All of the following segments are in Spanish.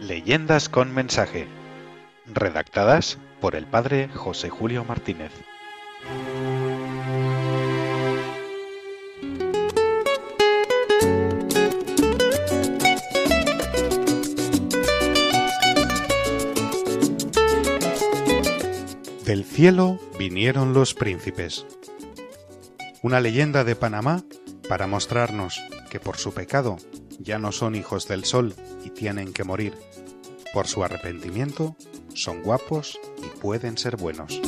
Leyendas con mensaje. Redactadas por el padre José Julio Martínez. Del cielo vinieron los príncipes. Una leyenda de Panamá para mostrarnos que por su pecado ya no son hijos del sol y tienen que morir. Por su arrepentimiento son guapos y pueden ser buenos.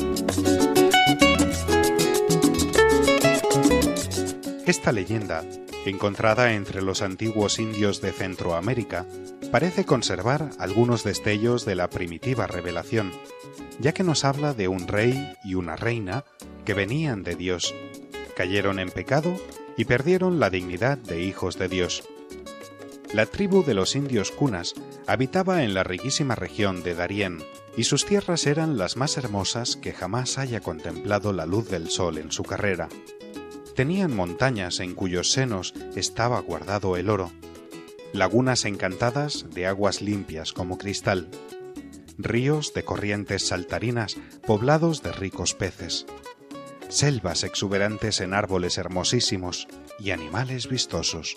Esta leyenda, encontrada entre los antiguos indios de Centroamérica, parece conservar algunos destellos de la primitiva revelación, ya que nos habla de un rey y una reina que venían de Dios, cayeron en pecado y perdieron la dignidad de hijos de Dios. La tribu de los indios cunas habitaba en la riquísima región de Darién, y sus tierras eran las más hermosas que jamás haya contemplado la luz del sol en su carrera. Tenían montañas en cuyos senos estaba guardado el oro, lagunas encantadas de aguas limpias como cristal, ríos de corrientes saltarinas poblados de ricos peces, selvas exuberantes en árboles hermosísimos y animales vistosos.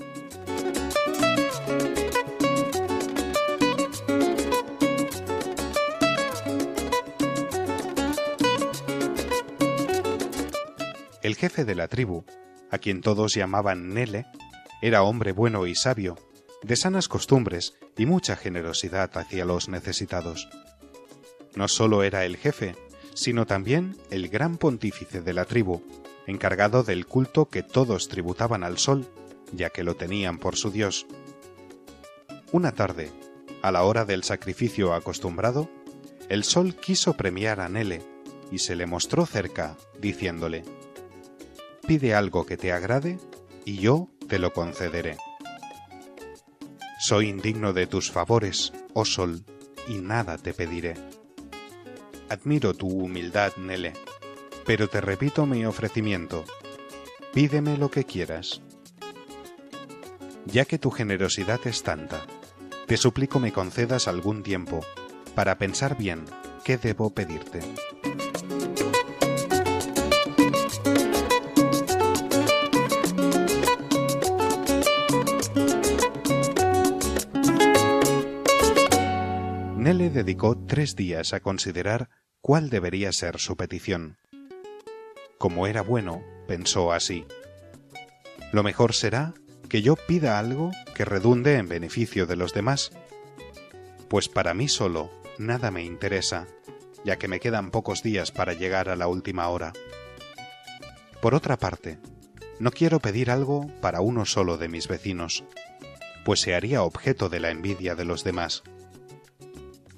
El jefe de la tribu, a quien todos llamaban Nele, era hombre bueno y sabio, de sanas costumbres y mucha generosidad hacia los necesitados. No solo era el jefe, sino también el gran pontífice de la tribu, encargado del culto que todos tributaban al sol, ya que lo tenían por su dios. Una tarde, a la hora del sacrificio acostumbrado, el sol quiso premiar a Nele y se le mostró cerca, diciéndole, Pide algo que te agrade y yo te lo concederé. Soy indigno de tus favores, oh sol, y nada te pediré. Admiro tu humildad, Nele, pero te repito mi ofrecimiento. Pídeme lo que quieras. Ya que tu generosidad es tanta, te suplico me concedas algún tiempo para pensar bien qué debo pedirte. Nele dedicó tres días a considerar cuál debería ser su petición. Como era bueno, pensó así. Lo mejor será que yo pida algo que redunde en beneficio de los demás, pues para mí solo nada me interesa, ya que me quedan pocos días para llegar a la última hora. Por otra parte, no quiero pedir algo para uno solo de mis vecinos, pues se haría objeto de la envidia de los demás.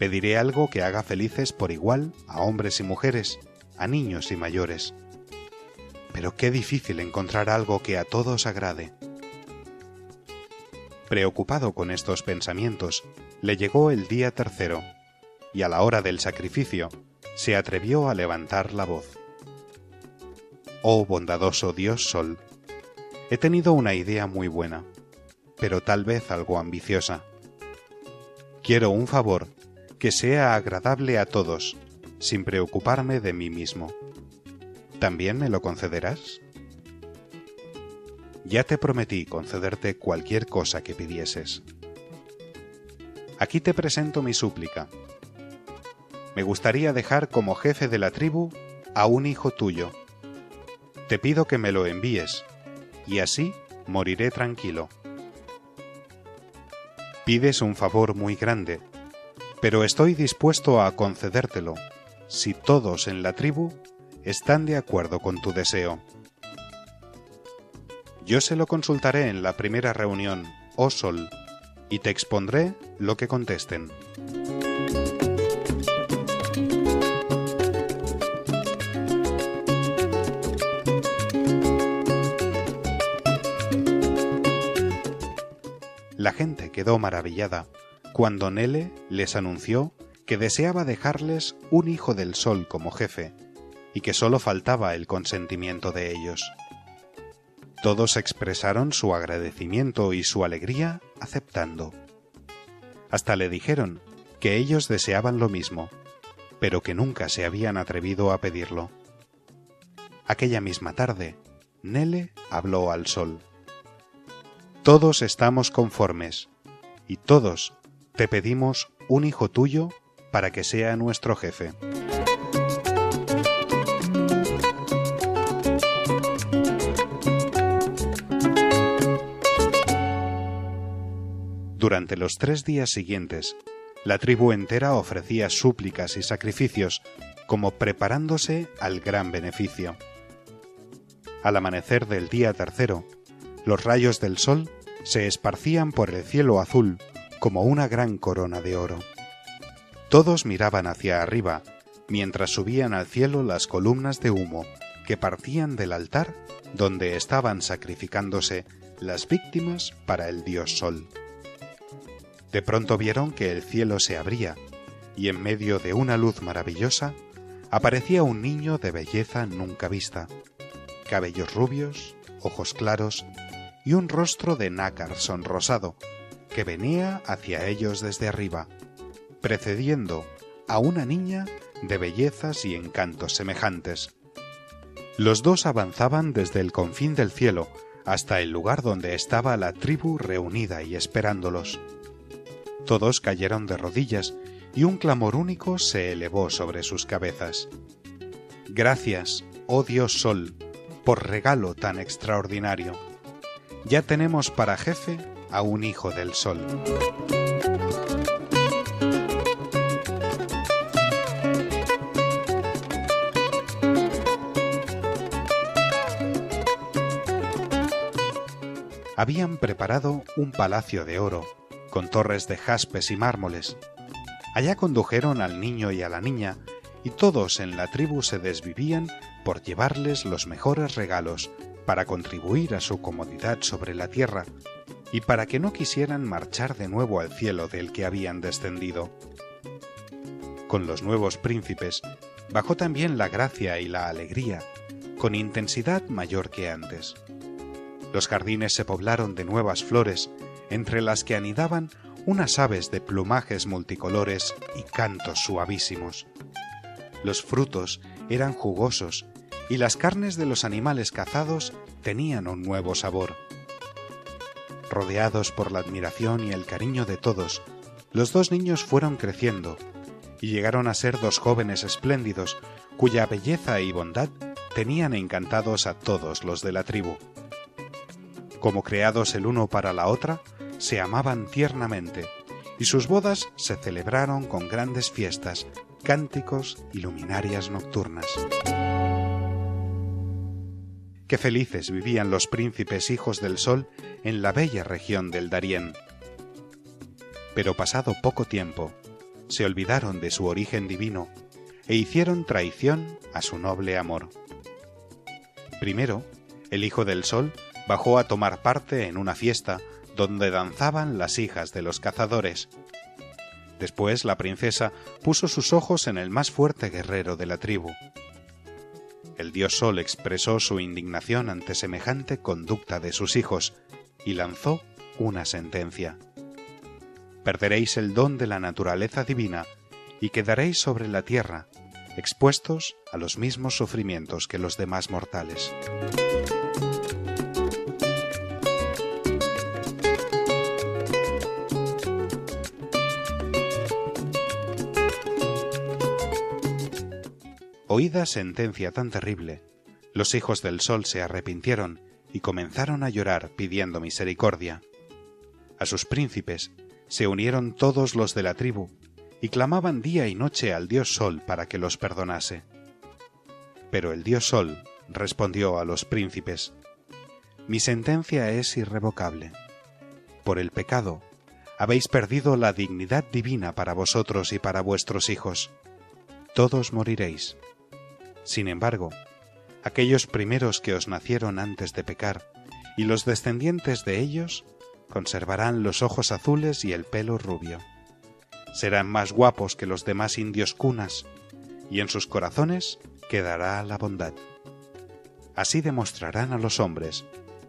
Pediré algo que haga felices por igual a hombres y mujeres, a niños y mayores. Pero qué difícil encontrar algo que a todos agrade. Preocupado con estos pensamientos, le llegó el día tercero, y a la hora del sacrificio se atrevió a levantar la voz. Oh bondadoso Dios Sol, he tenido una idea muy buena, pero tal vez algo ambiciosa. Quiero un favor que sea agradable a todos, sin preocuparme de mí mismo. ¿También me lo concederás? Ya te prometí concederte cualquier cosa que pidieses. Aquí te presento mi súplica. Me gustaría dejar como jefe de la tribu a un hijo tuyo. Te pido que me lo envíes, y así moriré tranquilo. Pides un favor muy grande, pero estoy dispuesto a concedértelo si todos en la tribu están de acuerdo con tu deseo. Yo se lo consultaré en la primera reunión, oh Sol, y te expondré lo que contesten. La gente quedó maravillada cuando Nele les anunció que deseaba dejarles un hijo del sol como jefe, y que sólo faltaba el consentimiento de ellos. Todos expresaron su agradecimiento y su alegría aceptando. Hasta le dijeron que ellos deseaban lo mismo, pero que nunca se habían atrevido a pedirlo. Aquella misma tarde, Nele habló al sol. Todos estamos conformes, y todos te pedimos un hijo tuyo para que sea nuestro jefe. Durante los tres días siguientes, la tribu entera ofrecía súplicas y sacrificios como preparándose al gran beneficio. Al amanecer del día tercero, los rayos del sol se esparcían por el cielo azul como una gran corona de oro. Todos miraban hacia arriba, mientras subían al cielo las columnas de humo que partían del altar donde estaban sacrificándose las víctimas para el dios sol. De pronto vieron que el cielo se abría, y en medio de una luz maravillosa aparecía un niño de belleza nunca vista, cabellos rubios, ojos claros y un rostro de nácar sonrosado, que venía hacia ellos desde arriba, precediendo a una niña de bellezas y encantos semejantes. Los dos avanzaban desde el confín del cielo hasta el lugar donde estaba la tribu reunida y esperándolos. Todos cayeron de rodillas y un clamor único se elevó sobre sus cabezas. Gracias, oh Dios Sol, por regalo tan extraordinario. Ya tenemos para jefe a un hijo del Sol. Habían preparado un palacio de oro con torres de jaspes y mármoles. Allá condujeron al niño y a la niña, y todos en la tribu se desvivían por llevarles los mejores regalos para contribuir a su comodidad sobre la tierra y para que no quisieran marchar de nuevo al cielo del que habían descendido. Con los nuevos príncipes bajó también la gracia y la alegría, con intensidad mayor que antes. Los jardines se poblaron de nuevas flores entre las que anidaban unas aves de plumajes multicolores y cantos suavísimos. Los frutos eran jugosos y las carnes de los animales cazados tenían un nuevo sabor. Rodeados por la admiración y el cariño de todos, los dos niños fueron creciendo y llegaron a ser dos jóvenes espléndidos cuya belleza y bondad tenían encantados a todos los de la tribu. Como creados el uno para la otra, se amaban tiernamente, y sus bodas se celebraron con grandes fiestas, cánticos y luminarias nocturnas. Qué felices vivían los príncipes hijos del sol en la bella región del Darién. Pero pasado poco tiempo, se olvidaron de su origen divino e hicieron traición a su noble amor. Primero, el Hijo del Sol bajó a tomar parte en una fiesta donde danzaban las hijas de los cazadores. Después la princesa puso sus ojos en el más fuerte guerrero de la tribu. El dios Sol expresó su indignación ante semejante conducta de sus hijos y lanzó una sentencia. Perderéis el don de la naturaleza divina y quedaréis sobre la tierra, expuestos a los mismos sufrimientos que los demás mortales. Oída sentencia tan terrible, los hijos del sol se arrepintieron y comenzaron a llorar pidiendo misericordia. A sus príncipes se unieron todos los de la tribu y clamaban día y noche al dios sol para que los perdonase. Pero el dios sol respondió a los príncipes, Mi sentencia es irrevocable. Por el pecado habéis perdido la dignidad divina para vosotros y para vuestros hijos. Todos moriréis. Sin embargo, aquellos primeros que os nacieron antes de pecar, y los descendientes de ellos, conservarán los ojos azules y el pelo rubio. Serán más guapos que los demás indios cunas, y en sus corazones quedará la bondad. Así demostrarán a los hombres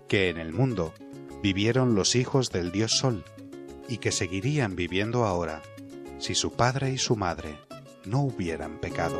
que en el mundo vivieron los hijos del dios Sol, y que seguirían viviendo ahora, si su padre y su madre no hubieran pecado.